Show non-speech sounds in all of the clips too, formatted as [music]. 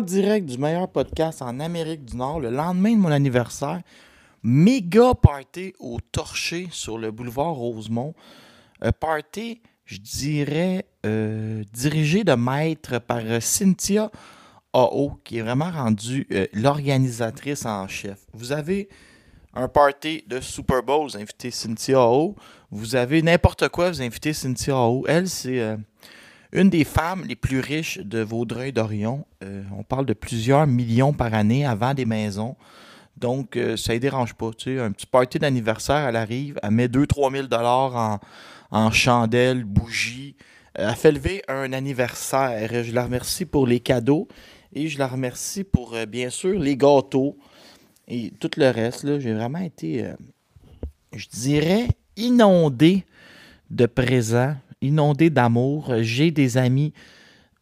Direct du meilleur podcast en Amérique du Nord, le lendemain de mon anniversaire, méga party au Torché sur le boulevard Rosemont. Un party, je dirais, euh, dirigé de maître par euh, Cynthia AO, qui est vraiment rendue euh, l'organisatrice en chef. Vous avez un party de Super Bowl, vous invitez Cynthia AO. Vous avez n'importe quoi, vous invitez Cynthia AO. Elle, c'est euh, une des femmes les plus riches de Vaudreuil-Dorion. Euh, on parle de plusieurs millions par année avant des maisons. Donc, euh, ça ne dérange pas. Tu un petit party d'anniversaire, elle arrive, elle met 2-3 000 en, en chandelles, bougies. Euh, elle fait lever un anniversaire. Je la remercie pour les cadeaux et je la remercie pour, bien sûr, les gâteaux et tout le reste. J'ai vraiment été, je dirais, inondé de présents, inondé d'amour. J'ai des amis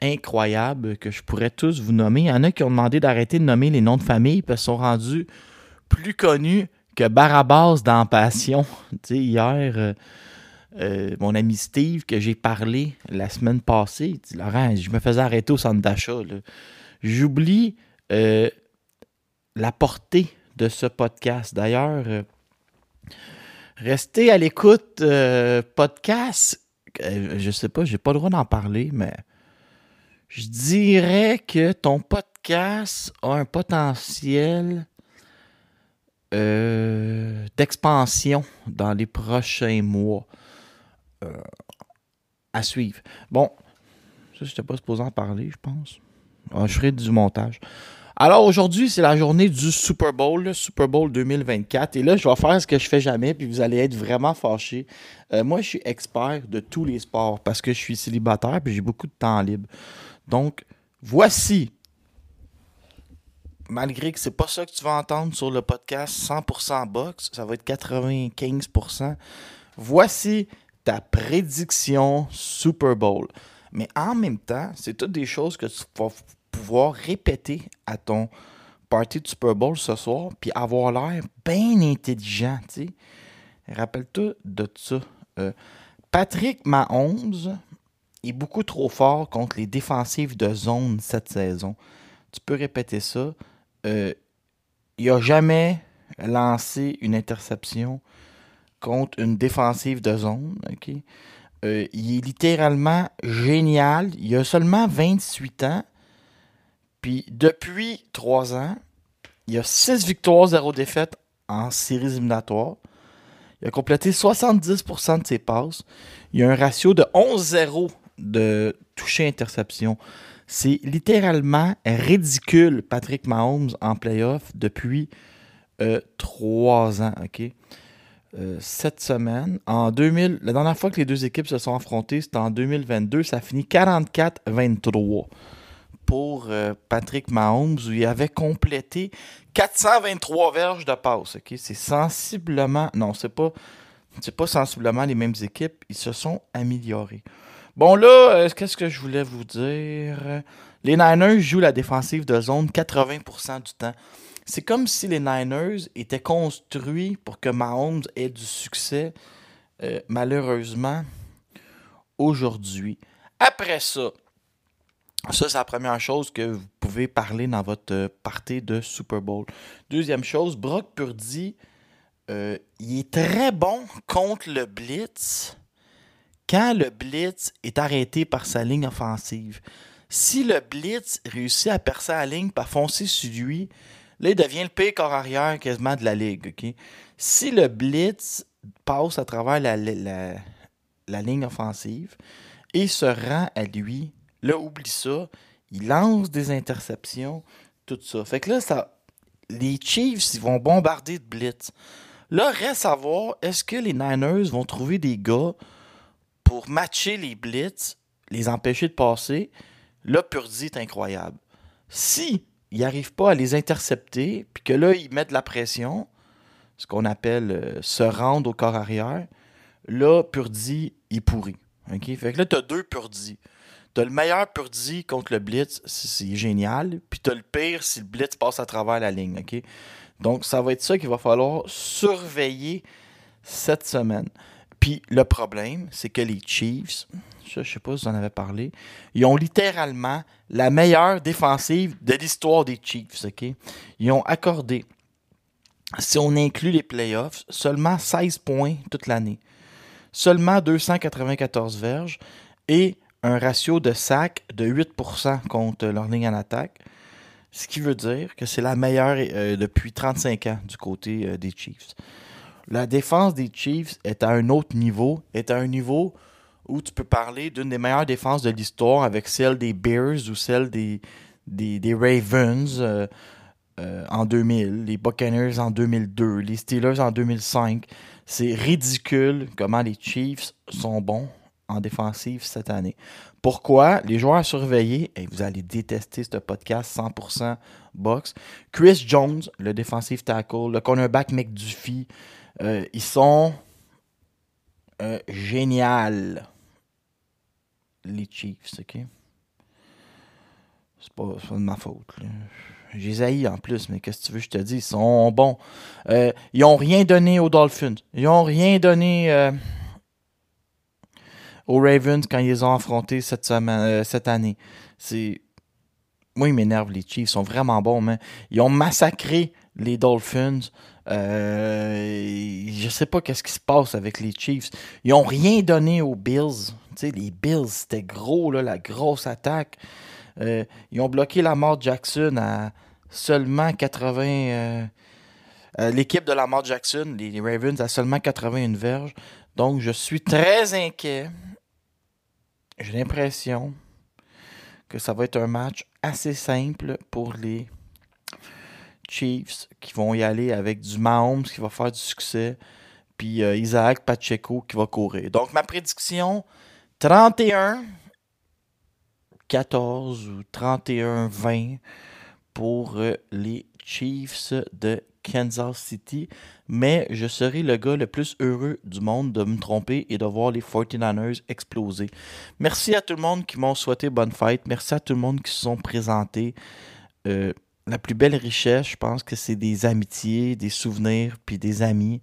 incroyables que je pourrais tous vous nommer. Il y en a qui ont demandé d'arrêter de nommer les noms de famille parce qu'ils sont rendus plus connus que Barabas dans Passion. [laughs] Hier, euh, euh, mon ami Steve, que j'ai parlé la semaine passée, dit Laurent, je me faisais arrêter au centre d'achat. J'oublie euh, la portée de ce podcast. D'ailleurs, restez à l'écoute podcast. Euh, je sais pas, j'ai pas le droit d'en parler, mais je dirais que ton podcast a un potentiel euh, d'expansion dans les prochains mois. Euh, à suivre. Bon, ça, je n'étais pas supposé en parler, je pense. Ah, je ferai du montage. Alors aujourd'hui, c'est la journée du Super Bowl, Super Bowl 2024. Et là, je vais faire ce que je fais jamais, puis vous allez être vraiment fâchés. Euh, moi, je suis expert de tous les sports parce que je suis célibataire puis j'ai beaucoup de temps libre. Donc, voici, malgré que c'est pas ça que tu vas entendre sur le podcast 100% box, ça va être 95%. Voici ta prédiction Super Bowl. Mais en même temps, c'est toutes des choses que tu vas pouvoir répéter à ton party de Super Bowl ce soir, puis avoir l'air bien intelligent. Rappelle-toi de ça. Euh, Patrick Mahomes est beaucoup trop fort contre les défensives de zone cette saison. Tu peux répéter ça. Euh, il n'a jamais lancé une interception contre une défensive de zone. Euh, il est littéralement génial. Il a seulement 28 ans. Puis depuis 3 ans, il a 6 victoires, 0 défaites en séries éliminatoires. Il a complété 70% de ses passes. Il a un ratio de 11-0 de toucher-interception. C'est littéralement ridicule, Patrick Mahomes en playoff depuis 3 ans. ok? Euh, cette semaine, en 2000, la dernière fois que les deux équipes se sont affrontées, c'était en 2022. Ça finit 44-23 pour euh, Patrick Mahomes, où il avait complété 423 verges de passe. ok? C'est sensiblement. Non, c'est pas. C'est pas sensiblement les mêmes équipes. Ils se sont améliorés. Bon, là, euh, qu'est-ce que je voulais vous dire? Les Niners jouent la défensive de zone 80% du temps. C'est comme si les Niners étaient construits pour que Mahomes ait du succès. Euh, malheureusement, aujourd'hui. Après ça, ça, c'est la première chose que vous pouvez parler dans votre euh, party de Super Bowl. Deuxième chose, Brock Purdy, euh, il est très bon contre le blitz quand le blitz est arrêté par sa ligne offensive. Si le blitz réussit à percer la ligne par foncer sur lui, Là, il devient le pire corps arrière quasiment de la ligue. Si le blitz passe à travers la, la- la ligne offensive et se rend à lui, là, oublie ça. Il lance des interceptions, tout ça. Fait que là, ça, les Chiefs, ils vont bombarder de blitz. Là, reste à voir, est-ce que les Niners vont trouver des gars pour matcher les blitz, les empêcher de passer? Là, Purdy est incroyable. Si ils n'arrivent pas à les intercepter, puis que là, ils mettent de la pression, ce qu'on appelle euh, se rendre au corps arrière, là, Purdy est pourri. Fait que là, tu as deux Purdy. Tu as le meilleur Purdy contre le Blitz, c'est génial, puis tu as le pire si le Blitz passe à travers la ligne. OK? Donc, ça va être ça qu'il va falloir surveiller cette semaine. Puis le problème, c'est que les Chiefs, je sais pas si vous en avez parlé, ils ont littéralement la meilleure défensive de l'histoire des Chiefs. OK? Ils ont accordé, si on inclut les playoffs, seulement 16 points toute l'année. Seulement 294 verges et un ratio de sac de 8% contre leur ligne en attaque. Ce qui veut dire que c'est la meilleure euh, depuis 35 ans du côté euh, des Chiefs. La défense des Chiefs est à un autre niveau, est à un niveau où tu peux parler d'une des meilleures défenses de l'histoire avec celle des Bears ou celle des, des, Ravens euh, en 2000, les Buccaneers en 2002, les Steelers en 2005. C'est ridicule comment les Chiefs sont bons en défensive cette année. Pourquoi? Les joueurs à surveiller, et vous allez détester ce podcast 100% box. Chris Jones, le defensive tackle, le cornerback McDuffie, euh, ils sont euh, génial. Les Chiefs, ok? C'est pas, de ma faute. là. J'ai en plus, mais qu'est-ce que tu veux que je te dis? Ils sont bons. Euh, ils ont rien donné aux Dolphins. Ils ont rien donné euh, aux Ravens quand ils les ont affrontés cette, semaine, euh, cette année. C'est. Moi, ils m'énervent, les Chiefs. Ils sont vraiment bons, mais ils ont massacré les Dolphins. Euh, je sais pas qu'est-ce qui se passe avec les Chiefs. Ils ont rien donné aux Bills. Les Bills, c'était gros, là, la grosse attaque. Euh, ils ont bloqué Lamar Jackson à seulement 80. euh, L'équipe de Lamar Jackson, les Ravens, à seulement 81 verges. Donc, je suis très inquiet. J'ai l'impression que ça va être un match assez simple pour les Chiefs qui vont y aller avec du Mahomes qui va faire du succès, puis euh, Isaac Pacheco qui va courir. Donc, ma prédiction 31 14 ou 31 20 pour euh, les Chiefs de Kansas City. Mais je serai le gars le plus heureux du monde de me tromper et de voir les 49ers exploser. Merci à tout le monde qui m'ont souhaité bonne fête. Merci à tout le monde qui se sont présentés. Euh, la plus belle richesse, je pense que c'est des amitiés, des souvenirs, puis des amis.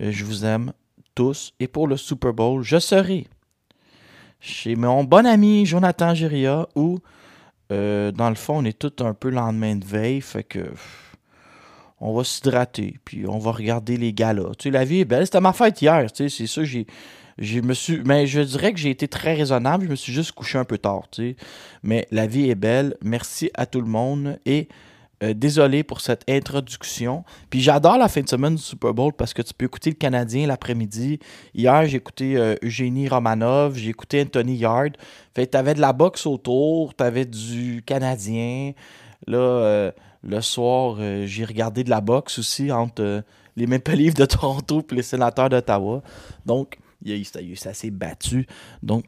Euh, je vous aime tous. Et pour le Super Bowl, je serai chez mon bon ami Jonathan Giria, où, euh, dans le fond, on est tout un peu lendemain de veille, fait que on va s'hydrater, puis on va regarder les galas. Tu sais, la vie est belle. C'était ma fête hier, tu sais, c'est ça, j'ai... Je me suis, mais je dirais que j'ai été très raisonnable. Je me suis juste couché un peu tard, tu sais. Mais la vie est belle. Merci à tout le monde et euh, désolé pour cette introduction. Puis j'adore la fin de semaine du Super Bowl parce que tu peux écouter le Canadien l'après-midi. Hier, j'ai écouté euh, Eugénie Romanov, j'ai écouté Anthony Yard. Fait t'avais de la boxe autour, t'avais du Canadien. Là, euh, le soir, j'ai regardé de la boxe aussi entre les Maple Leafs de [laughs] Toronto et les Sénateurs d'Ottawa. Donc, il il ça, c'est battu. Donc,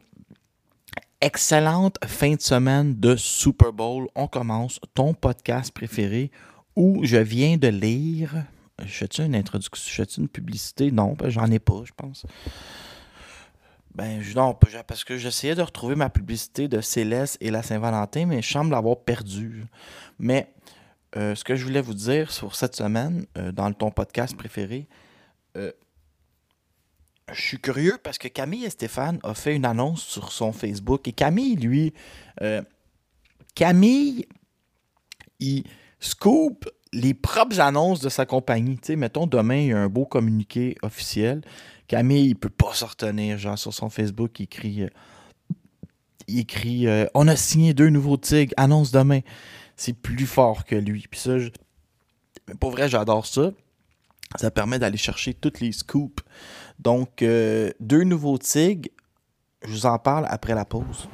excellente fin de semaine de Super Bowl. On commence ton podcast préféré où je viens de lire. Je fais-tu une introduction? Je une publicité? Non, ben, j'en ai pas, je pense. Ben, non, parce que j'essayais de retrouver ma publicité de Céleste et la Saint-Valentin, mais je semble l'avoir perdue. Mais euh, ce que je voulais vous dire sur cette semaine, euh, dans ton podcast préféré, euh, je suis curieux parce que Camille et Stéphane ont fait une annonce sur son Facebook. Et Camille, lui, euh, Camille, il scoop les propres annonces de sa compagnie. Tu sais, mettons, demain, il y a un beau communiqué officiel. Camille, il peut pas se retenir. Genre, sur son Facebook, il écrit... euh, il écrit euh, On a signé deux nouveaux tigres, annonce demain. C'est plus fort que lui. Puis ça, je, Mais pour vrai, j'adore ça. Ça permet d'aller chercher toutes les scoops. Donc, euh, deux nouveaux tigres. Je vous en parle après la pause.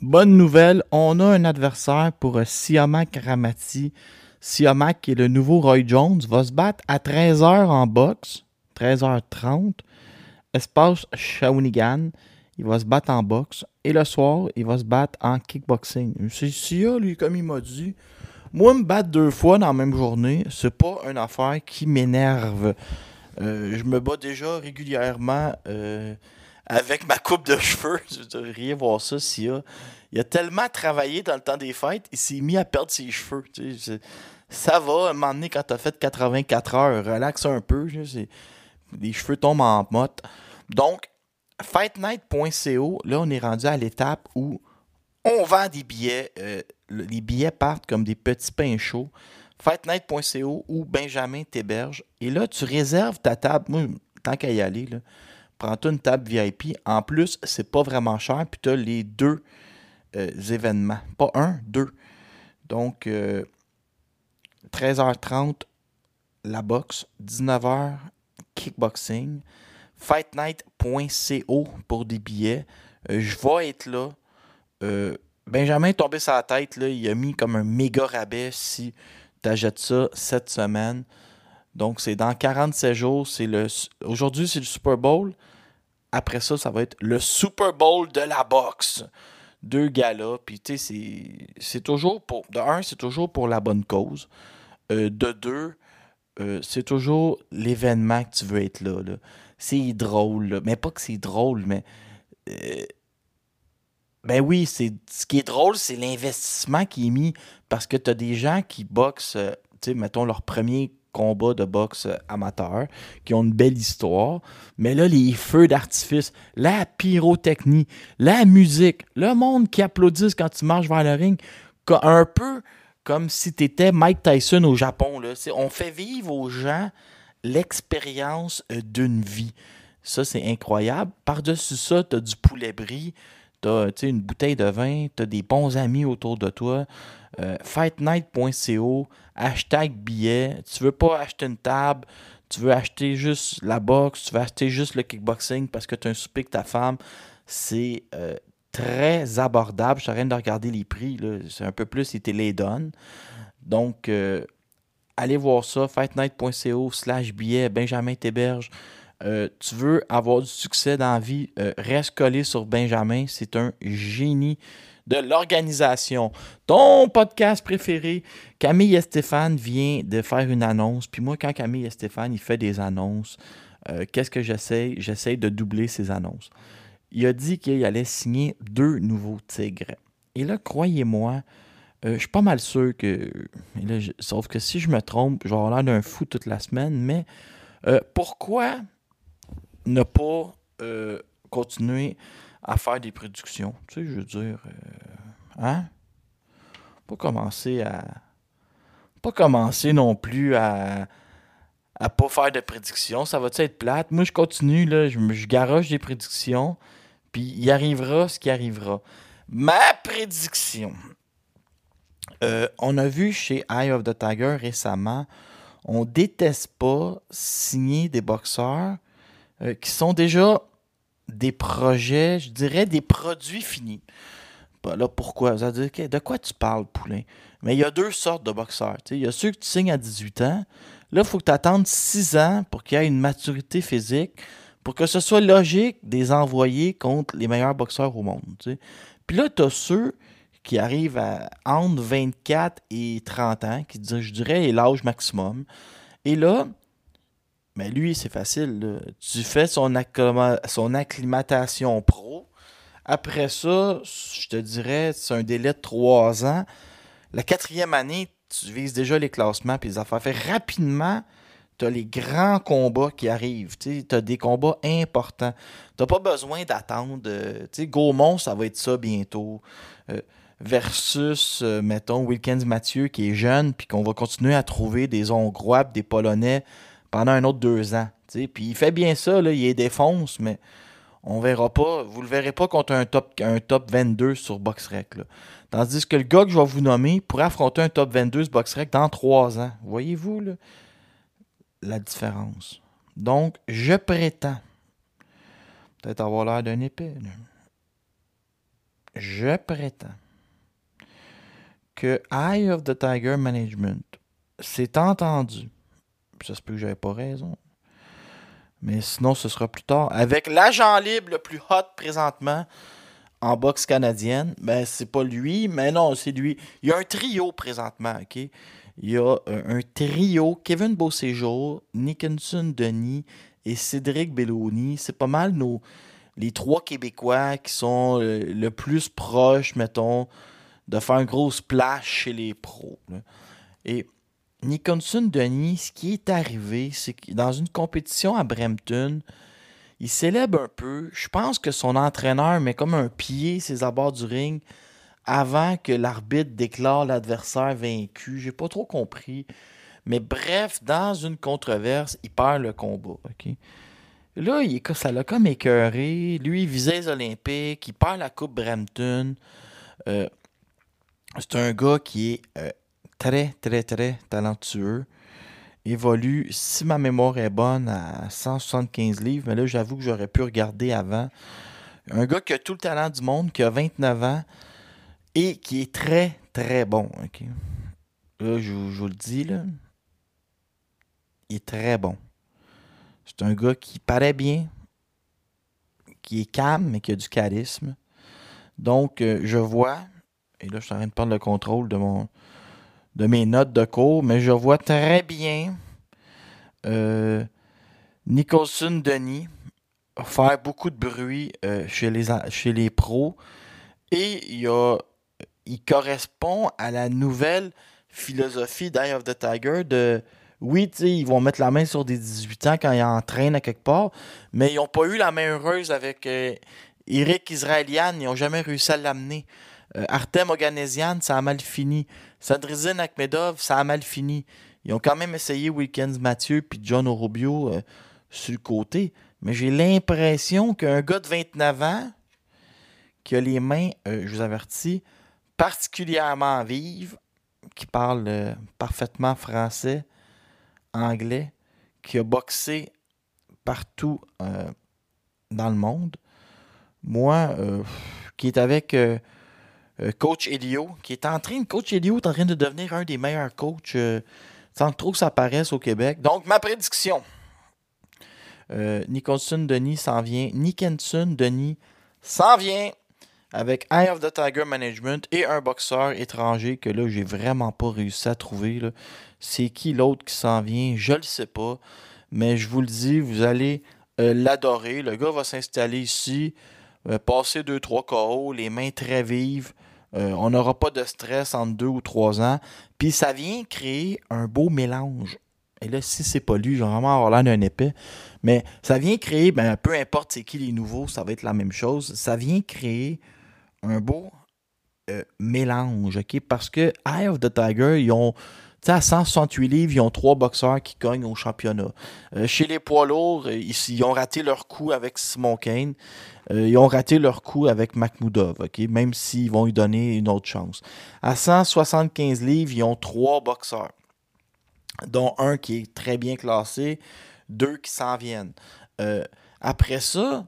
Bonne nouvelle, on a un adversaire pour euh, Siamak Ramati. Siamak, qui est le nouveau Roy Jones, va se battre à 13h en boxe, 13h30, espace Shawinigan. Il va se battre en boxe. Et le soir, il va se battre en kickboxing. Sia, lui, comme il m'a dit. Moi, me battre deux fois dans la même journée, c'est pas une affaire qui m'énerve. Euh, je me bats déjà régulièrement euh, avec ma coupe de [laughs] cheveux. Vous devriez voir ça, Sia. Il a tellement travaillé dans le temps des fêtes, il s'est mis à perdre ses cheveux. Ça va, à un moment donné, quand t'as fait 84 heures, relaxe un peu. les cheveux tombent en motte. Donc, fightnight.co, là, on est rendu à l'étape où on vend des billets. euh, le- les billets partent comme des petits pains chauds. Fightnight.co ou Benjamin t'héberge. Et là, tu réserves ta table. Moi, tant qu'à y aller, prends-toi une table VIP. En plus, c'est pas vraiment cher. Puis tu as les deux euh, événements. Pas un, deux. Donc, euh, 13h30, la boxe. 19h, kickboxing. Fightnight.co pour des billets. Euh, je vais être là. Euh, Benjamin est tombé sur la tête. Là, il a mis comme un méga rabais si tu achètes ça cette semaine. Donc, c'est dans 47 jours. C'est le Aujourd'hui, c'est le Super Bowl. Après ça, ça va être le Super Bowl de la boxe. Deux galas. Puis, tu sais, c'est- toujours pour. De un, c'est toujours pour la bonne cause. Euh, de deux, euh, c'est toujours l'événement que tu veux être là. là. C'est drôle. là. Mais pas que c'est drôle, mais. euh, ben oui, c'est ce qui est drôle, c'est l'investissement qui est mis parce que tu as des gens qui boxent, euh, tu sais, mettons leur premier combat de boxe euh, amateur, qui ont une belle histoire, mais là, les feux d'artifice, la pyrotechnie, la musique, le monde qui applaudisse quand tu marches vers le ring, un peu comme si tu étais Mike Tyson au Japon. Là. On fait vivre aux gens l'expérience euh, d'une vie. Ça, c'est incroyable. Par-dessus ça, tu as du poulet brie, tu as une bouteille de vin, tu as des bons amis autour de toi. Euh, fightnight.co, hashtag billet. Tu veux pas acheter une table, tu veux acheter juste la boxe, tu veux acheter juste le kickboxing parce que tu as un souper avec ta femme. C'est euh, très abordable. Je suis en train de regarder les prix. C'est un peu plus, ils te les donnent. Donc, euh, allez voir ça, fightnight.co slash billet, Benjamin Théberge. Euh, tu veux avoir du succès dans la vie, euh, reste collé sur Benjamin. C'est un génie de l'organisation. Ton podcast préféré, Camille et Stéphane vient de faire une annonce. Puis moi, quand Camille et Stéphane, il fait des annonces, euh, qu'est-ce que j'essaie? J'essaie de doubler ses annonces. Il a dit qu'il allait signer deux nouveaux tigres. Et là, croyez-moi, je suis pas mal sûr que. sauf que si je me trompe, je vais l'air d'un fou toute la semaine, mais pourquoi ne pas euh, continuer à faire des productions? Tu sais, je veux dire. euh, hein? Pas commencer à. Pas commencer non plus à. à pas faire de prédictions. Ça va-tu être plate? Moi, je continue, là. Je garoche des prédictions. Puis il arrivera ce qui arrivera. Ma prédiction. Euh, on a vu chez Eye of the Tiger récemment, on déteste pas signer des boxeurs euh, qui sont déjà des projets, je dirais des produits finis. Bah là, pourquoi? De quoi tu parles, Poulain? Mais il y a deux sortes de boxeurs. Il y a ceux que tu signes à 18 ans. Là, il faut que tu attendes 6 ans pour qu'il y ait une maturité physique, pour que ce soit logique de les envoyer contre les meilleurs boxeurs au monde. Puis là, tu as ceux qui arrivent à entre 24 et 30 ans, qui je dirais, est l'âge maximum. Et là, mais lui, c'est facile. Tu fais son, son acclimatation pro. Après ça, je te dirais, c'est un délai de 3 ans. La quatrième année, tu vises déjà les classements puis les affaires. Fait rapidement, tu as les grands combats qui arrivent. Tu as des combats importants. Tu pas besoin d'attendre. euh, Gaumont, ça va être ça bientôt. Euh, versus, euh, mettons, Wilkins Mathieu qui est jeune, puis qu'on va continuer à trouver des Hongrois, des Polonais pendant un autre deux ans. Puis il fait bien ça, là, il les défonce, mais On verra pas, vous le verrez pas contre un top, un top 22 sur BoxRec. Là. Tandis que le gars que je vais vous nommer pourrait affronter un top 22 sur BoxRec dans 3 ans. Voyez-vous la différence? Donc, je prétends, peut-être avoir l'air d'un épée, je prétends que Eye of the Tiger Management s'est entendu, ça se peut que j'avais pas raison, mais sinon ce sera plus tard, avec l'agent libre le plus hot présentement en boxe canadienne, ben c'est pas lui, mais non, c'est lui. Il y a un trio présentement, OK? Il y a euh, un trio, Kevin Beauséjour, Nickinson Denis et Cédric Belloni. C'est pas mal nos les trois Québécois qui sont euh, le plus proches, mettons, de faire un gros splash chez les pros. Et Nicholson Denis, ce qui est arrivé, c'est que dans une compétition à Brampton, il célèbre un peu. Je pense que son entraîneur met comme un pied ses abords du ring avant que l'arbitre déclare l'adversaire vaincu. J'ai pas trop compris. Mais bref, dans une controverse, il perd le combat. Là, il ça l'a comme écœuré. Lui, il visait les Olympiques. Il perd la Coupe Brampton. Euh, c'est un gars qui est euh, très, très, très talentueux. Évolue, si ma mémoire est bonne, à 175 livres. Mais là, j'avoue que j'aurais pu regarder avant. Un gars qui a tout le talent du monde, qui a 29 ans et qui est très, très bon. Là, je, vous- je vous le dis, là. Il est très bon. C'est un gars qui paraît bien, qui est calme, mais qui a du charisme. Donc, euh, je vois, et là, je suis en train de prendre le contrôle de, mon, de mes notes de cours, mais je vois très bien euh, Nicholson Denis faire beaucoup de bruit euh, chez, les, chez pros. Et il, correspond à la nouvelle philosophie d'Eye of the Tiger de oui, ils vont mettre la main sur des 18 ans quand ils entraînent à quelque part, mais ils n'ont pas eu la main heureuse avec euh, Eric Israelian, ils n'ont jamais réussi à l'amener. Artem Oganesian, ça a mal fini. Sadrizin Akhmedov, ça a mal fini. Ils ont quand même essayé Wilkins Mathieu puis John Orobio euh, sur le côté, mais j'ai l'impression qu'un gars de 29 ans qui a les mains, euh, je vous avertis, particulièrement vives, qui parle euh, parfaitement français, anglais, qui a boxé partout dans le monde. Moi, qui est avec coach Elio, qui est en train, coach Elio est en train de devenir un des meilleurs coachs euh, sans trop que ça paraisse au Québec. Donc, ma prédiction. Euh, Denis s'en vient. Nickenson Denis s'en vient avec Eye of the Tiger Management et un boxeur étranger que là, j'ai vraiment pas réussi à trouver. C'est qui l'autre qui s'en vient? Je le sais pas. Mais je vous le dis, vous allez euh, l'adorer. Le gars va s'installer ici, euh, passer 2-3 KO, les mains très vives. Euh, on n'aura pas de stress entre 2 ou 3 ans. Puis ça vient créer un beau mélange. Et là, si c'est pas lui, je vais vraiment avoir l'air d'un épais. Mais ça vient créer, ben, peu importe c'est qui les nouveaux, ça va être la même chose. Ça vient créer un beau euh, mélange, OK? Parce que Eye of the Tiger, ils ont, sais, à 168 livres, ils ont trois boxeurs qui cognent au championnat. Euh, chez les poids lourds, euh, ils, ont raté leur coup avec Simon Kane. Euh, ils ont raté leur coup avec Makhmoudov? Même s'ils vont lui donner une autre chance. À 175 livres, ils ont trois boxeurs, dont un qui est très bien classé, deux qui s'en viennent. Après ça,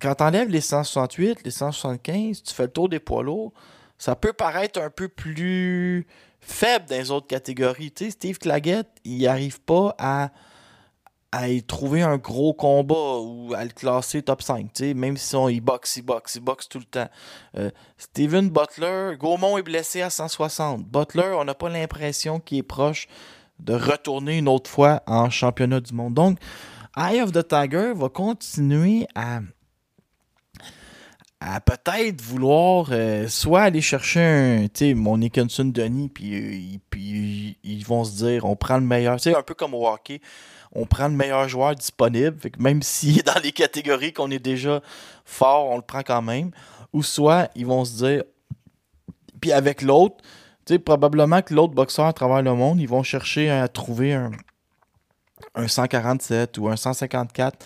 quand tu enlèves les 168, les 175, tu fais le tour des poids lourds, ça peut paraître un peu plus faible dans les autres catégories. Tu sais, Steve Claggett, il n'arrive pas à, à y trouver un gros combat ou à le classer top 5. tu sais, Même si il boxe, il boxe, il boxe tout le temps. Euh, Steven Butler, Gaumont est blessé à 160. Butler, on n'a pas l'impression qu'il est proche de retourner une autre fois en championnat du monde. Donc, Eye of the Tiger va continuer à à peut-être vouloir euh, soit aller chercher un, tu sais, mon Nicholson Denis, puis, euh, ils- vont se dire, on prend le meilleur, tu un peu comme au hockey, on prend le meilleur joueur disponible, fait que même [laughs] est dans les catégories qu'on est déjà fort, on le prend quand même, ou soit ils vont se dire, puis avec l'autre, tu probablement que l'autre boxeur à travers le monde, ils vont chercher à trouver un, un 147 ou un 154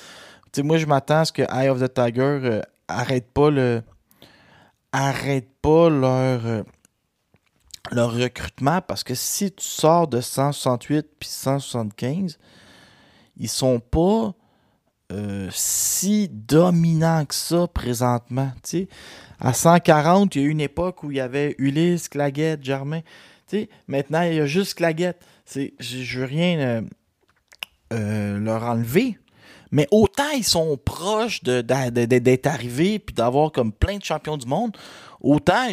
sais, moi, je m'attends à ce que Eye of the Tiger euh, arrête pas le. Arrête pas leur. euh, leur recrutement parce que si tu sors de 168 puis 175, ils sont pas euh, si dominants que ça présentement. À 140, il y a eu une époque où il y avait Ulysse, Claguette, Germain. Maintenant, il y a juste Claguette. Je je veux rien euh, leur enlever. Mais autant ils sont proches d'être arrivés puis d'avoir comme plein de champions du monde, autant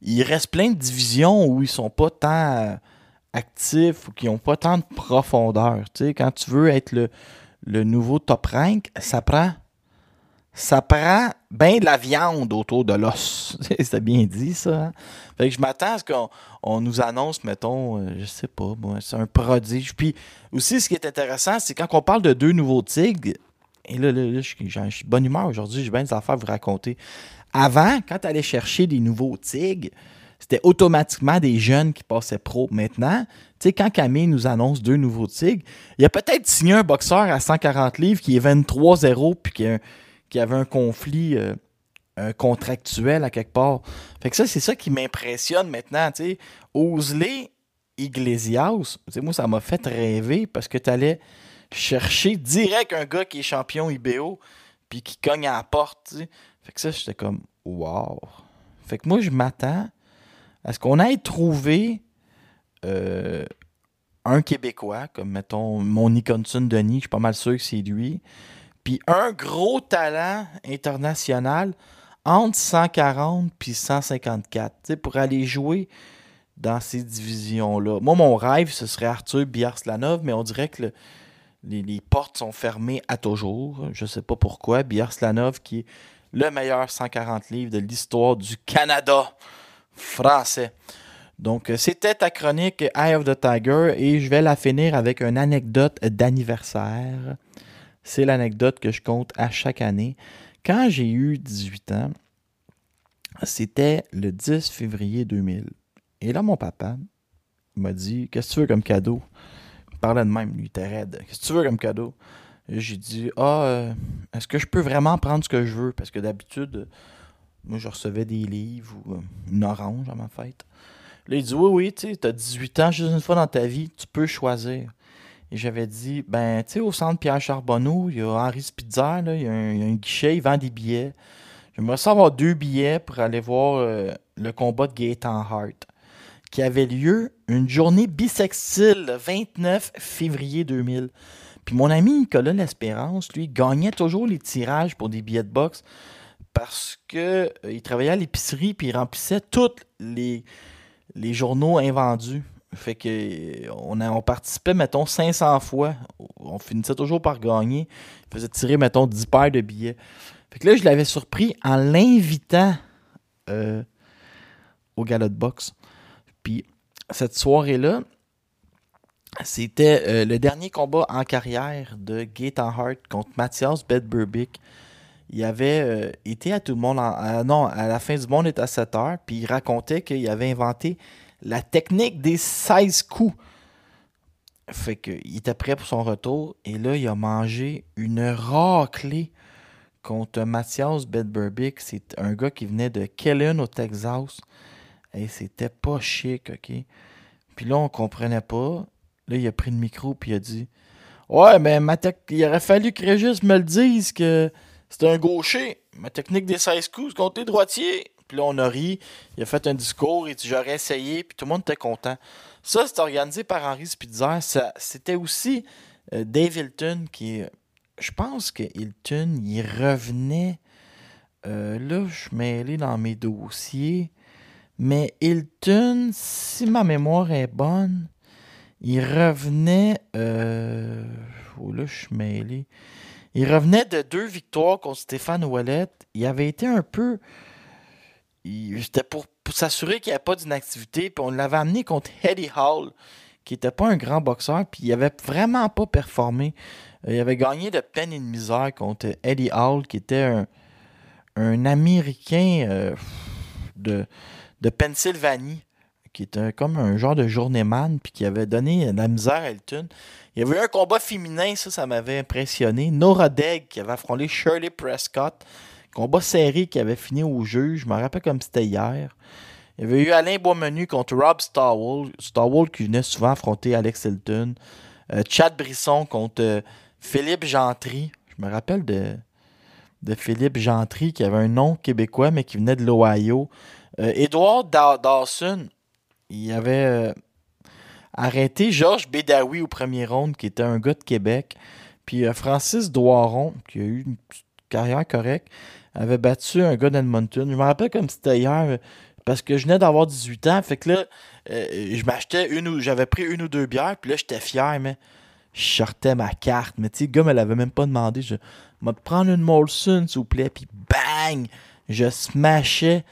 il, reste plein de divisions où ils sont pas tant euh, actifs ou qui ont pas tant de profondeur. Quand tu veux être le, le nouveau top rank, ça prend ça prend bien de la viande autour de l'os. [laughs] C'était bien dit, ça. hein? Fait que je m'attends à ce qu'on on nous annonce, mettons, euh, je sais pas, c'est un prodige. Puis aussi, ce qui est intéressant, c'est quand on parle de deux nouveaux tigres, et là, là, là, je, suis- je suis bonne humeur aujourd'hui, j'ai bien des affaires à vous raconter. Avant, quand tu allais chercher des nouveaux tigres, c'était automatiquement des jeunes qui passaient pro. Maintenant, tu sais, quand Camille nous annonce deux nouveaux tigres, il a peut-être signé un boxeur à 140 livres qui est 23-0 puis qui, a- qui avait un conflit euh, euh, contractuel à quelque part. Fait que ça, c'est ça qui m'impressionne maintenant, tu sais. Iglesias, moi, ça m'a fait rêver parce que tu allais chercher direct un gars qui est champion IBO puis qui cogne à la porte. Fait que ça, j'étais comme, wow. Fait que moi, je m'attends à ce qu'on aille trouver euh, un Québécois, comme mettons mon Nicholson Denis, je suis pas mal sûr que c'est lui, puis un gros talent international entre 140 puis 154, tu sais, pour aller jouer dans ces divisions-là. Moi, mon rêve, ce serait Arthur Biarslanov, mais on dirait que le- les, les portes sont fermées à toujours. Je sais pas pourquoi. Biarslanov, qui est le meilleur 140 livres de l'histoire du Canada français. Donc, euh, c'était ta chronique Eye of the Tiger et je vais la finir avec une anecdote d'anniversaire. C'est l'anecdote que je compte à chaque année. Quand j'ai eu 18 ans, c'était le 10 février 2000. Et là, mon papa m'a dit Qu'est-ce que tu veux comme cadeau Il parlait de même, lui, il raide. Qu'est-ce que tu veux comme cadeau J'ai dit Ah, euh, est-ce que je peux vraiment prendre ce que je veux Parce que d'habitude, moi, je recevais des livres ou euh, une orange à ma fête. Là, il dit Oui, oui, tu t'as 18 ans, juste une fois dans ta vie, tu peux choisir. Et j'avais dit Ben, tu sais, au centre Pierre Charbonneau, il y a Henri Spitzer, là, il, y a un, guichet, il vend des billets. J'aimerais ça avoir deux billets pour aller voir euh, le combat de Gaétan Hart, qui avait lieu une journée bisextile le 29 février 2000. Puis mon ami Nicolas L'Espérance, lui, gagnait toujours les tirages pour des billets de boxe parce que euh, il travaillait à l'épicerie puis il remplissait tous les, les journaux invendus. Fait que on, a- on participait, mettons, 500 fois. On finissait toujours par gagner. Il faisait tirer, mettons, 10 paires de billets. Fait que là, je l'avais surpris en l'invitant euh, au galop de boxe. Puis cette soirée-là, c'était euh, le dernier combat en carrière de Gaetan Hart contre Mathias Bedburbic. Il avait euh, été à tout le monde, non, à la fin du monde est à 7 heures, puis il racontait qu'il avait inventé la technique des 16 coups. Fait qu'il était prêt pour son retour, et là, il a mangé une raclée contre Mathias Bedburbic. C'est un gars qui venait de Kellen au Texas. Et c'était pas chic, OK? Puis là, on comprenait pas. Là, il a pris le micro puis il a dit Ouais, mais ma il aurait fallu que Régis me le dise que c'était un gaucher. Ma technique des 16 coups, c'est contre les droitiers. Puis là, on a ri. Il a fait un discours. Il dit J'aurais essayé. Puis tout le monde était content. Ça, c'était organisé par Henri Spitzer. C'était aussi euh, Dave Hilton qui est je pense que Hilton, il revenait. euh, là, je mêlé dans mes dossiers. Mais Hilton, si ma mémoire est bonne, il revenait. Euh, oh là, je suis mêlé. Il revenait de deux victoires contre Stéphane Ouellet. Il avait été un peu. C'était pour, s'assurer qu'il n'y avait pas d'inactivité. Puis on l'avait amené contre Eddie Hall, qui n'était pas un grand boxeur. Puis il avait vraiment pas performé. Euh, Il avait gagné de peine et de misère contre Eddie Hall, qui était un, un Américain euh, de, de Pennsylvanie, qui était comme un genre de journeyman, puis qui avait donné de la misère à Elton. Il y avait eu un combat féminin, ça, ça m'avait impressionné. Nora Degg qui avait affronté Shirley Prescott. Combat serré qui avait fini au juge. Je me rappelle comme c'était hier. Il y avait eu Alain Boismenu contre Rob Starwall. Starwall qui venait souvent affronter Alex Hilton. Euh, Chad Brisson contre euh, Philippe Gentry. Je me rappelle de, Philippe Gentry qui avait un nom québécois mais qui venait de l'Ohio. Euh, Edward Dawson, il avait euh, arrêté Georges Bédawi au premier round, qui était un gars de Québec. Puis Francis Doiron, qui a eu une carrière correcte, avait battu un gars d'Edmonton. Je me rappelle comme c'était hier, parce que je venais d'avoir 18 ans. Fait que là, je m'achetais une ou j'avais pris une ou deux bières, puis là, j'étais fier, mais je sortais ma carte. Mais tu sais, le gars me l'avait même pas demandé. Je te prendre une Molson, s'il vous plaît, puis bang! Je smashais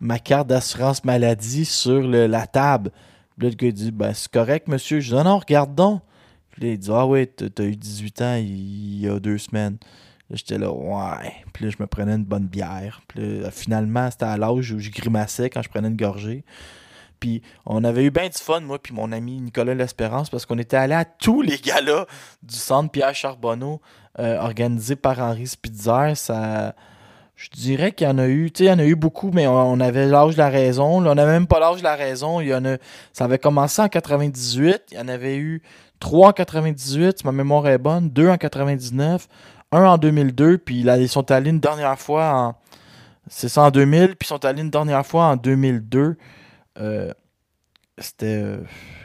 ma carte d'assurance maladie sur la table. Puis là, le gars dit Ben, c'est correct, monsieur. Je dis Non, non, regarde donc. Puis là, il dit Ah ouais, t'as eu 18 ans il y a deux semaines. J'étais là, ouais. Puis là, je me prenais une bonne bière. Puis là, finalement, c'était à l'âge où je grimaçais quand je prenais une gorgée. Puis on avait eu bien du fun, moi, puis mon ami Nicolas L'Espérance, parce qu'on était allé à tous les galas du centre Pierre Charbonneau, euh, organisé par Henri Spitzer. Ça. Je dirais qu'il y en a eu, tu sais, il y en a eu beaucoup, mais on, on avait l'âge de la raison. Là, on n'avait même pas l'âge de la raison. Il y en a, ça avait commencé en 98. Il y en avait eu 3 en 98, si ma mémoire est bonne, 2 en 99, 1 en 2002, puis ils sont allés une dernière fois en. C'est ça en 2000, puis ils sont allés une dernière fois en 2002. Euh, C'était euh,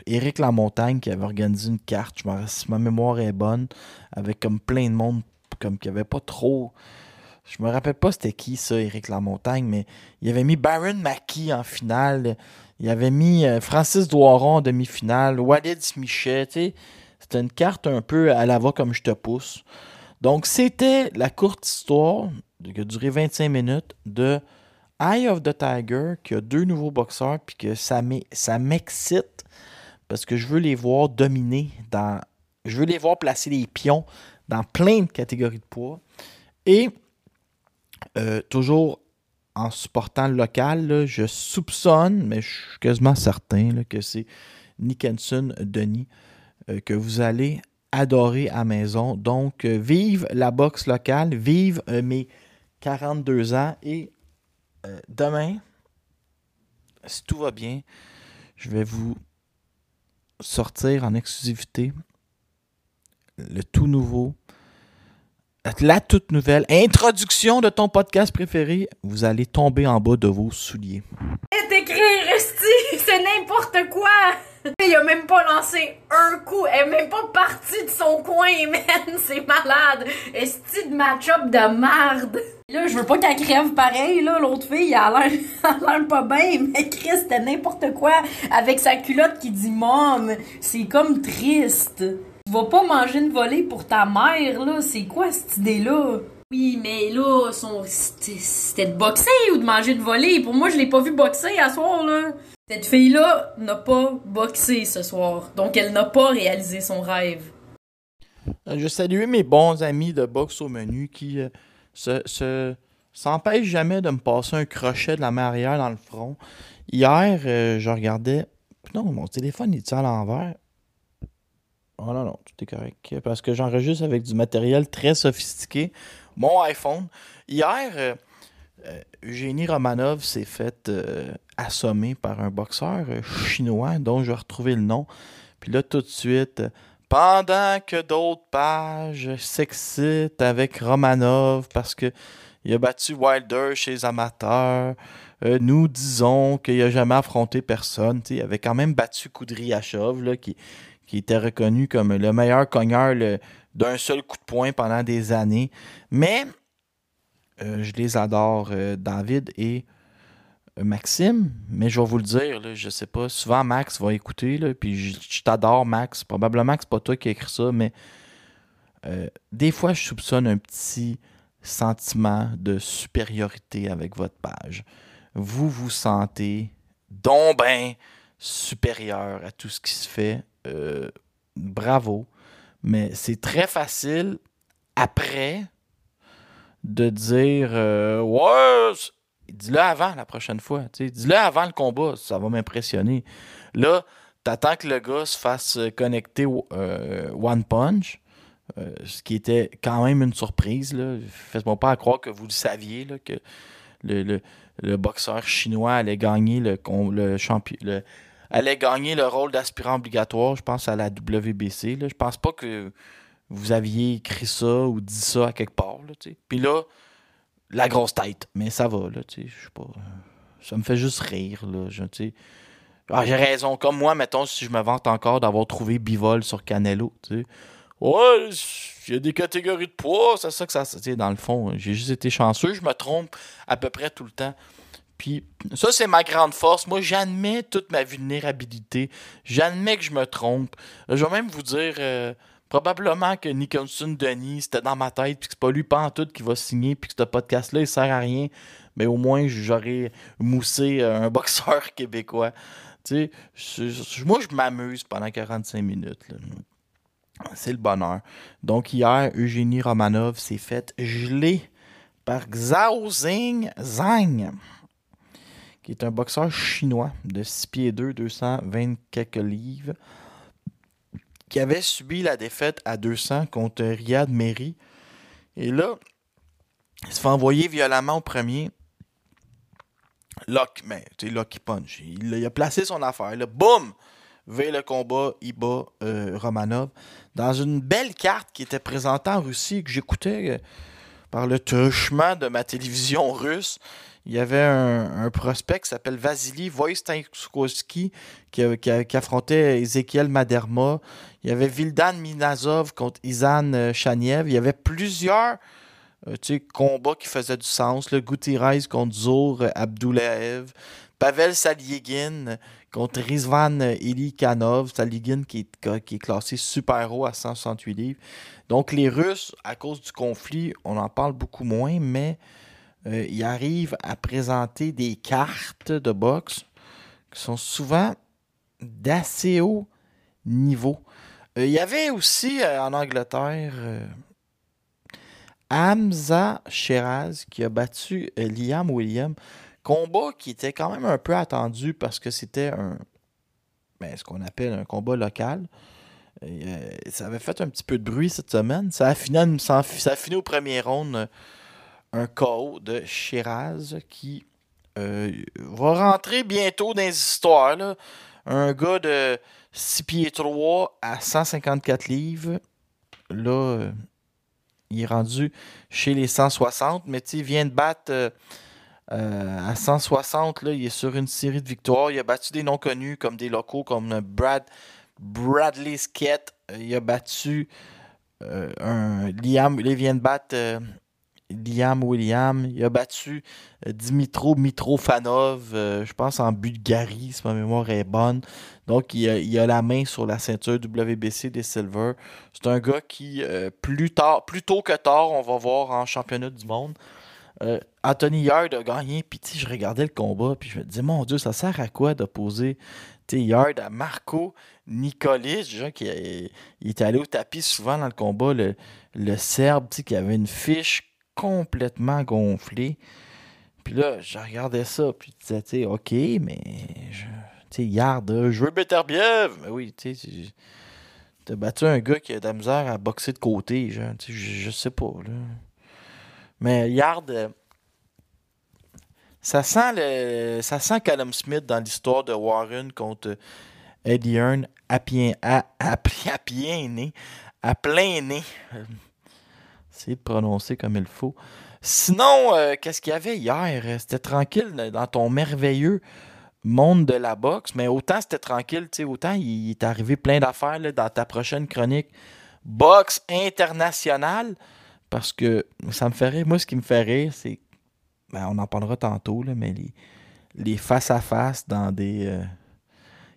Éric Lamontagne qui avait organisé une carte, si ma mémoire est bonne, avec comme plein de monde, comme qu'il n'y avait pas trop. Je me rappelle pas c'était qui ça, Éric Lamontagne, mais il avait mis Baron Mackie en finale. Il avait mis euh, Francis Doiron en demi-finale, Walid Smichet. C'était une carte un peu à la va comme je te pousse. Donc, c'était la courte histoire qui a duré 25 minutes de Eye of the Tiger, qui a deux nouveaux boxeurs, puis que ça m'e- ça m'excite parce que je veux les voir dominer dans. Je veux les voir placer les pions dans plein de catégories de poids. Et euh, toujours en supportant le local, je soupçonne, mais je suis quasiment certain que c'est Nickenson Denis euh, que vous allez adorer à maison. Donc, euh, vive la boxe locale, vive euh, mes 42 ans et euh, demain, si tout va bien, je vais vous sortir en exclusivité le tout nouveau, la toute nouvelle introduction de ton podcast préféré. Vous allez tomber en bas de vos souliers. [laughs] c'est n'importe quoi. [laughs] Il a même pas lancé un coup, elle est même pas partie de son coin, [laughs] man, c'est malade. Esti de match-up de marde. Là, je veux pas qu'elle crève pareil, là, l'autre fille, elle a l'air [laughs] elle a l'air pas bien, mais Chris, c'était n'importe quoi avec sa culotte qui dit mom, c'est comme triste. Tu vas pas manger une volée pour ta mère, là, c'est quoi cette idée-là? Oui, mais là, son... c'était de boxer ou de manger de voler. Pour moi, je l'ai pas vu boxer à soir, là. Cette fille-là n'a pas boxé ce soir. Donc, elle n'a pas réalisé son rêve. Euh, Je salue mes bons amis de boxe au menu qui euh, se, se- s'empêchent jamais de me passer un crochet de la main arrière dans le front. Hier, euh, je regardais. Non, mon téléphone est à l'envers? Oh non, non, tout est correct. Parce que j'enregistre avec du matériel très sophistiqué. Mon iPhone. Hier, euh, euh, Eugénie Romanov s'est faite euh, assommer par un boxeur chinois dont je vais retrouver le nom. Puis là, tout de suite, pendant que d'autres pages s'excitent avec Romanov parce que il a battu Wilder chez les amateurs, nous disons qu'il n'a jamais affronté personne. Il avait quand même battu Koudriachov, là, qui, qui était reconnu comme le meilleur cogneur d'un seul coup de poing pendant des années. Mais euh, je les adore, euh, David et euh, Maxime, mais je vais vous le dire, là, je sais pas. Souvent, Max va écouter, puis je, t'adore, Max. Probablement que c'est pas toi qui as écrit ça, mais des fois, je soupçonne un petit sentiment de supériorité avec votre page. Vous vous sentez donc ben supérieur à tout ce qui se fait. Bravo. Mais c'est très facile après de dire euh, dis-le avant la prochaine fois. Dis-le avant le combat, ça va m'impressionner. Là, t'attends que le gars se fasse connecter euh, One Punch, euh, ce qui était quand même une surprise. Faites-moi pas à croire que vous le saviez, que le, le- le boxeur chinois allait gagner le, le champion. Allait gagner le rôle d'aspirant obligatoire, je pense, à la WBC. Là. Je pense pas que vous aviez écrit ça ou dit ça à quelque part. Là. Puis là, la grosse tête. Mais ça va, là, tu. Je sais pas. euh, Ça me fait juste rire, là. Ah, j'ai raison. Comme moi, mettons, si je me vante encore d'avoir trouvé Bivol sur Canelo, tu sais. Ouais, il y a des catégories de poids, c'est ça que ça. Dans le fond, j'ai juste été chanceux. Je me trompe à peu près tout le temps. Puis ça, c'est ma grande force. Moi, j'admets toute ma vulnérabilité. J'admets que je me trompe. Je vais même vous dire, euh, probablement que Nicholson Denis, c'était dans ma tête, puis que c'est pas lui, tout, qui va signer, puis que ce podcast-là, il sert à rien. Mais au moins, j'aurais moussé euh, un [laughs] boxeur québécois. Tu sais, moi, je m'amuse pendant 45 minutes. C'est le bonheur. Donc, hier, Eugénie Romanov s'est faite geler par Xiao Zing Zhang, qui est un boxeur chinois de 6 pieds 2, 220 quelques livres, qui avait subi la défaite à 200 contre Riyad Meri. Et là, il se fait envoyer violemment au premier. Lock, mais tu sais, Lucky Punch. Il, il a placé son affaire. Là, boum! Vers le combat, il euh, Romanov. Dans une belle carte qui était présentée en Russie, que j'écoutais euh, par le truchement de ma télévision russe. Il y avait un, prospect qui s'appelle Vasily Voistakovsky qui, a- qui affrontait Ezekiel Maderma. Il y avait Vildan Minazov contre Izan euh, Chaniev. Il y avait plusieurs euh, combats qui faisaient du sens. Le Gutierrez contre Zour euh, Abdoulaev. Pavel Saliegin contre Rizvan euh, Ilikanov. Saliegin qui est, qui est classé super haut à 168 livres. Donc les Russes, à cause du conflit, on en parle beaucoup moins, mais euh, ils arrivent à présenter des cartes de boxe qui sont souvent d'assez haut niveau. Euh, il y avait aussi euh, en Angleterre Hamza Sheraz qui a battu Liam William. Combat qui était quand même un peu attendu parce que c'était un ben, ce qu'on appelle un combat local. Ça avait fait un petit peu de bruit cette semaine. Ça a fini, ça a fini au premier round un KO de Shiraz qui euh, va rentrer bientôt dans les histoires. là. Un gars de 6 pieds 3 à 154 livres. Là, euh, il est rendu chez les 160, mais il vient de battre euh, à 160. Là, il est sur une série de victoires. Il a battu des noms connus comme des locaux comme Brad, Bradley Skett. Il a battu un Liam. il vient de battre Liam William. Il a battu euh, Dimitro Mitrofanov, euh, je pense en Bulgarie, si ma mémoire est bonne. Donc, il a, la main sur la ceinture WBC des Silver. C'est un gars qui, euh, plus tôt que tard, on va voir en championnat du monde. Anthony Yard a gagné, puis je regardais le combat, puis je me disais, mon Dieu, ça sert à quoi d'opposer Yard à Marco Nicolis, déjà qui est, allé au tapis souvent dans le combat, le, le Serbe, qui avait une fiche complètement gonflée. Puis là, je regardais ça, puis je disais, tu sais, ok, mais je, tu sais, euh, je veux Beterbiev. Mais oui, tu sais, t'as battu un gars qui a de la misère à boxer de côté, je, sais pas. Mais Yard, euh, ça sent le, ça sent Callum Smith dans l'histoire de Warren contre Eddie Hearn à, pien, à, à, à pied né, à plein nez. Essayez de prononcer comme il faut. Sinon, euh, qu'est-ce qu'il y avait hier? Euh, C'était tranquille dans ton merveilleux monde de la boxe, mais autant c'était tranquille, autant il, est arrivé plein d'affaires dans ta prochaine chronique boxe internationale, parce que ça me rire. Moi, ce qui me fait rire, c'est, ben, on en parlera tantôt, là, mais les, les face-à-face dans des... euh,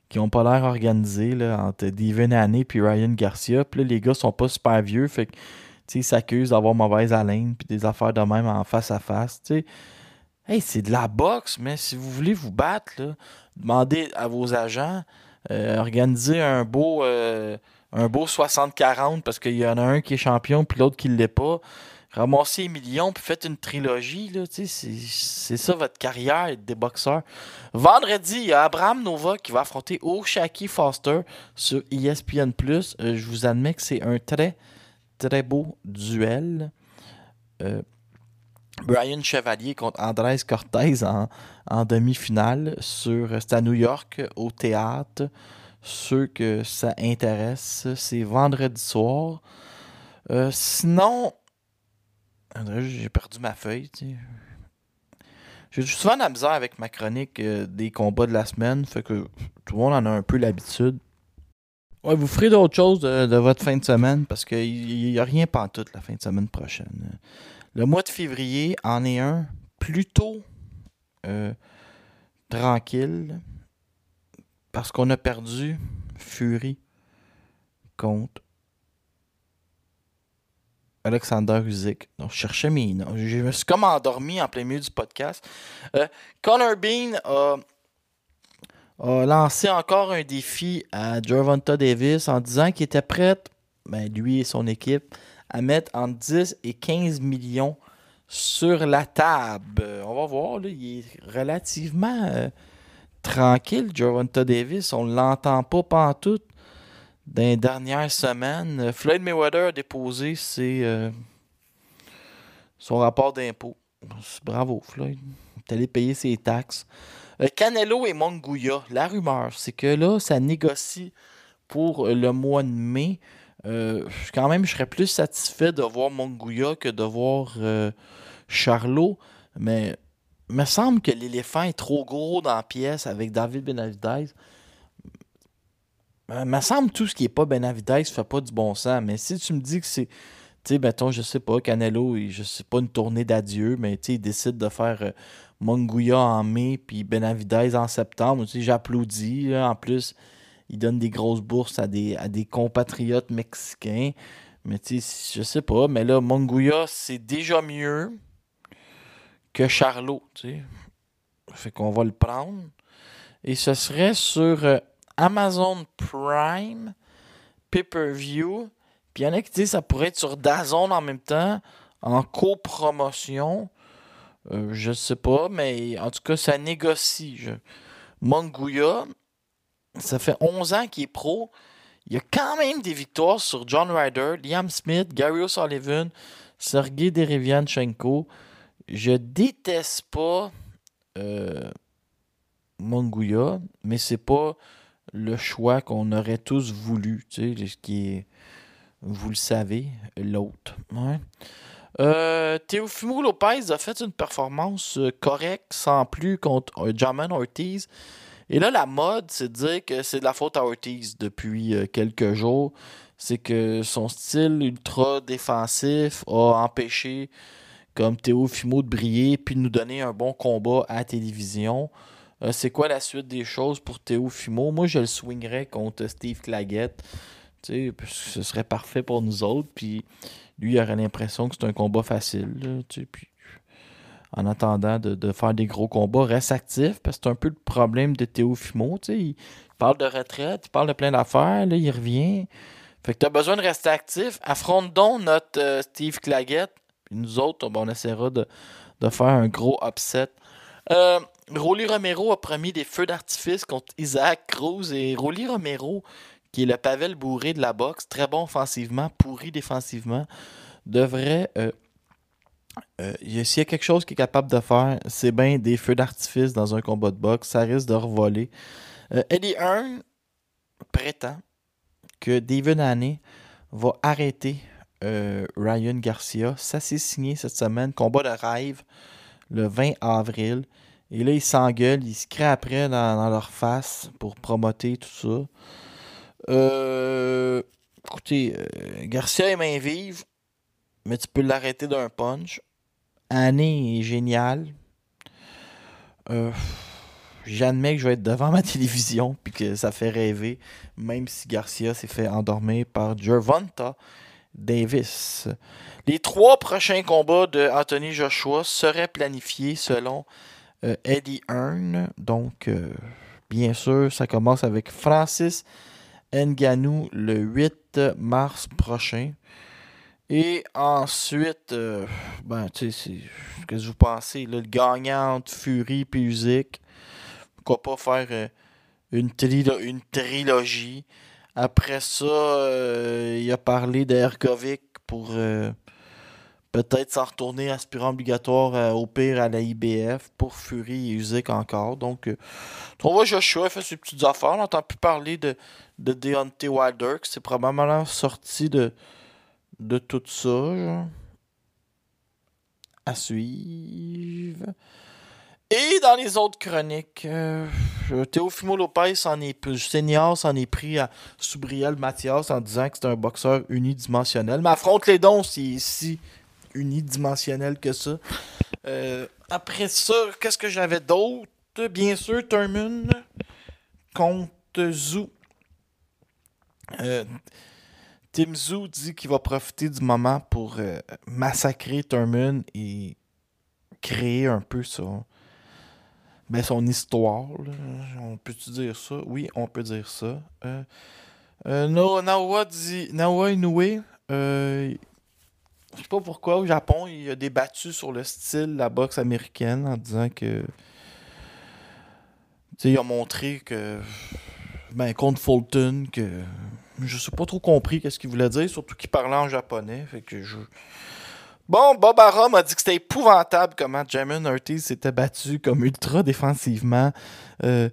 qui ont pas l'air organisés, là, entre Devin Haney puis Ryan Garcia. Puis là, les gars sont pas super vieux, fait que, ils s'accusent d'avoir mauvaise haleine, puis des affaires de même en face-à-face, tu sais. Hey, c'est de la boxe, mais si vous voulez vous battre, demandez à vos agents, euh, organisez un beau, euh, un beau 60-40 parce qu'il y en a un qui est champion puis l'autre qui ne l'est pas. ramassez les millions puis faites une trilogie. Là, c'est, c'est ça votre carrière être des boxeurs. Vendredi, il y a Abraham Nova qui va affronter Oshaki Foster sur ESPN+. Euh, je vous admets que c'est un très, très beau duel. Euh, Brian Chevalier contre Andrés Cortez en, demi-finale sur c'est à New York au théâtre. Ceux que ça intéresse, c'est vendredi soir. Euh, sinon, j'ai perdu ma feuille. J'ai souvent de la misère avec ma chronique euh, des combats de la semaine, fait que tout le monde en a un peu l'habitude. Ouais, vous ferez d'autres choses de, votre fin de semaine parce qu'il n'y a rien pantoute la fin de semaine prochaine. Le mois de février en est un plutôt euh, tranquille parce qu'on a perdu Fury contre Alexander Usyk. Donc, je cherchais mes. Je me suis comme endormi en plein milieu du podcast. Euh, Connor Bean a, a lancé encore un défi à Gervonta Davis en disant qu'il était prêt, ben, lui et son équipe, à mettre entre 10 et 15 millions sur la table. On va voir, là, il est relativement euh, tranquille, Gervonta Davis. On ne l'entend pas pantoute dans les dernières semaines. Floyd Mayweather a déposé ses, euh, son rapport d'impôt. Bravo, Floyd. Il est allé payer ses taxes. Euh, Canelo et Monguia, la rumeur, c'est que là, ça négocie pour le mois de mai. Euh, quand même, je serais plus satisfait de voir Monguia que de voir euh, Charlot. Mais il me semble que l'éléphant est trop gros dans la pièce avec David Benavidez. Euh, me semble tout ce qui est pas Benavidez fait pas du bon sens. Mais si tu me dis que c'est. Tu sais, mettons, je sais pas, Canelo, il- je sais pas, une tournée d'adieu, mais tu sais, il décide de faire Monguia en mai puis Benavidez en septembre. J'applaudis. En plus, il donne des grosses bourses à des, compatriotes mexicains. Mais tu sais, je sais pas. Mais là, Monguia, c'est déjà mieux que Charlot, tu sais. Fait qu'on va le prendre. Et ce serait sur euh, Amazon Prime, Pay-Per-View. Puis il y en a qui disent ça pourrait être sur Dazon en même temps, en copromotion. Euh, je sais pas, mais en tout cas, ça négocie. Je... Ça fait 11 ans qu'il est pro. Il y a quand même des victoires sur John Ryder, Liam Smith, Gary O'Sullivan, Sergei Derevianchenko. Je déteste pas euh, mais c'est pas le choix qu'on aurait tous voulu, tu sais, qui vous le savez, l'autre. Ouais. Euh, Teofimo Lopez a fait une performance euh, correcte, sans plus, contre Jaman Ortiz. Et là, la mode, c'est de dire que c'est de la faute à Ortiz depuis euh, quelques jours. C'est que son style ultra défensif a empêché comme Teofimo de briller puis de nous donner un bon combat à télévision. Euh, c'est quoi la suite des choses pour Teofimo? Moi, je le swingerais contre Steve Claggett. Ce serait parfait pour nous autres. Puis lui, il aurait l'impression que c'est un combat facile. puis en attendant de, de faire des gros combats, reste actif, parce que c'est un peu le problème de tu sais, Il parle de retraite, il parle de plein d'affaires, là, il revient. Fait que tu as besoin de rester actif. Affronte donc notre euh, Steve Claggett. Puis nous autres, ben, on essaiera de, de faire un gros upset. Euh, Rolly Romero a promis des feux d'artifice contre Isaac Cruz. Et Rolly Romero, qui est le Pavel bourré de la boxe, très bon offensivement, pourri défensivement, devrait. euh, euh, S'il y a quelque chose qu'il est capable de faire, c'est bien des feux d'artifice dans un combat de boxe. Ça risque de revoler. Euh, Eddie Hearn prétend que David Haney va arrêter Ryan Garcia. Ça s'est signé cette semaine. Combat de rêve le 20 avril. Et là, ils s'engueulent, ils se créent dans leur face pour promoter tout ça. Euh, écoutez, euh, Garcia est main vive, mais tu peux l'arrêter d'un punch. Annie est génial. Euh, J'admets que je vais être devant [laughs] ma télévision puis que ça fait rêver, même si Garcia s'est fait endormir par Gervonta Davis. Les trois prochains combats de Anthony Joshua seraient planifiés selon euh, Eddie Hearn. Donc, bien sûr, ça commence avec Francis Nganou le 8 mars prochain. Et ensuite, euh, ben, tu sais, qu'est-ce que vous pensez? Le gagnant Fury et Usyk. Pourquoi pas faire euh, une, une trilogie? Après ça, euh, il a parlé d'Ergovic pour peut-être s'en retourner aspirant obligatoire euh, au pire à la IBF pour Fury et Usyk encore. Donc, euh, on voit Joshua fait ses petites affaires. On n'entend plus parler de, de Deontay Wilder, que c'est probablement sorti de, de tout ça. À suivre. Et dans les autres chroniques, euh, Teofimo Lopez s'en est senior s'en est pris à Soubriel Mathias en disant que c'est un boxeur unidimensionnel. Mais affronte les dons s'il est si unidimensionnel que ça. Euh, après ça, qu'est-ce que j'avais d'autre? Bien sûr, Thurman contre Zou. Euh, Tim Zoo dit qu'il va profiter du moment pour euh, massacrer Thurman et créer un peu son, ben, son histoire. là. On peut-tu dire ça? Oui, on peut dire ça. Euh, No- Naoya dit Naoya Inoue, je sais pas pourquoi au Japon, il a débattu sur le style de la boxe américaine en disant que. Tu sais, il a montré que. Ben, contre Fulton, que. Je sais pas trop compris qu'est-ce qu'il voulait dire, surtout qu'il parlait en japonais. Fait que je. Bon, Bob Arum a dit que c'était épouvantable comment Jamon Ortiz s'était battu comme ultra défensivement. Euh,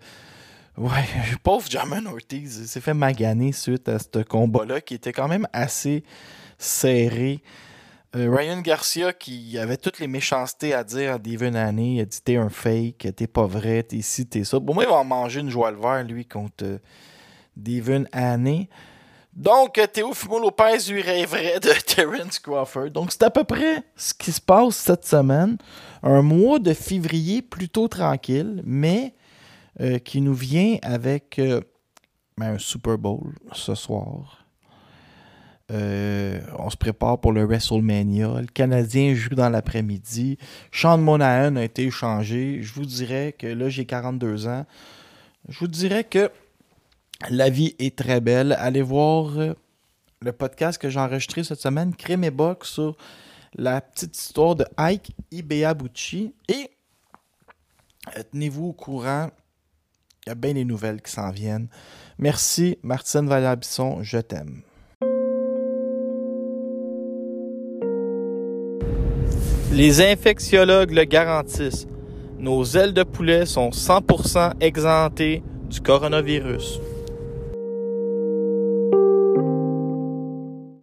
ouais, [laughs] pauvre Jamon Ortiz, il s'est fait maganer suite à ce combat-là qui était quand même assez serré. Euh, Ryan Garcia qui avait toutes les méchancetés à dire à Devin Haney, il a dit t'es un fake, t'es pas vrai, t'es ci, t'es ça. Bon, moi, il va en manger une joie le vert, lui, contre euh, Devin Haney. Donc, euh, Teofimo Lopez lui rêverait de [laughs] Terence Crawford. Donc, c'est à peu près ce qui se passe cette semaine. Un mois de février plutôt tranquille, mais euh, qui nous vient avec ben, un Super Bowl ce soir. Euh, on se prépare pour le WrestleMania. Le Canadien joue dans l'après-midi. Sean Monahan a été échangé. Je vous dirais que là, j'ai 42 ans. Je vous dirais que la vie est très belle. Allez voir euh, le podcast que j'ai enregistré cette semaine, Crime et Box, sur la petite histoire de Ike Ibeabuchi. Et euh, tenez-vous au courant. Il y a bien des nouvelles qui s'en viennent. Merci, Martine Valabisson. Je t'aime. Les infectiologues le garantissent. Nos ailes de poulet sont 100% exemptées du coronavirus.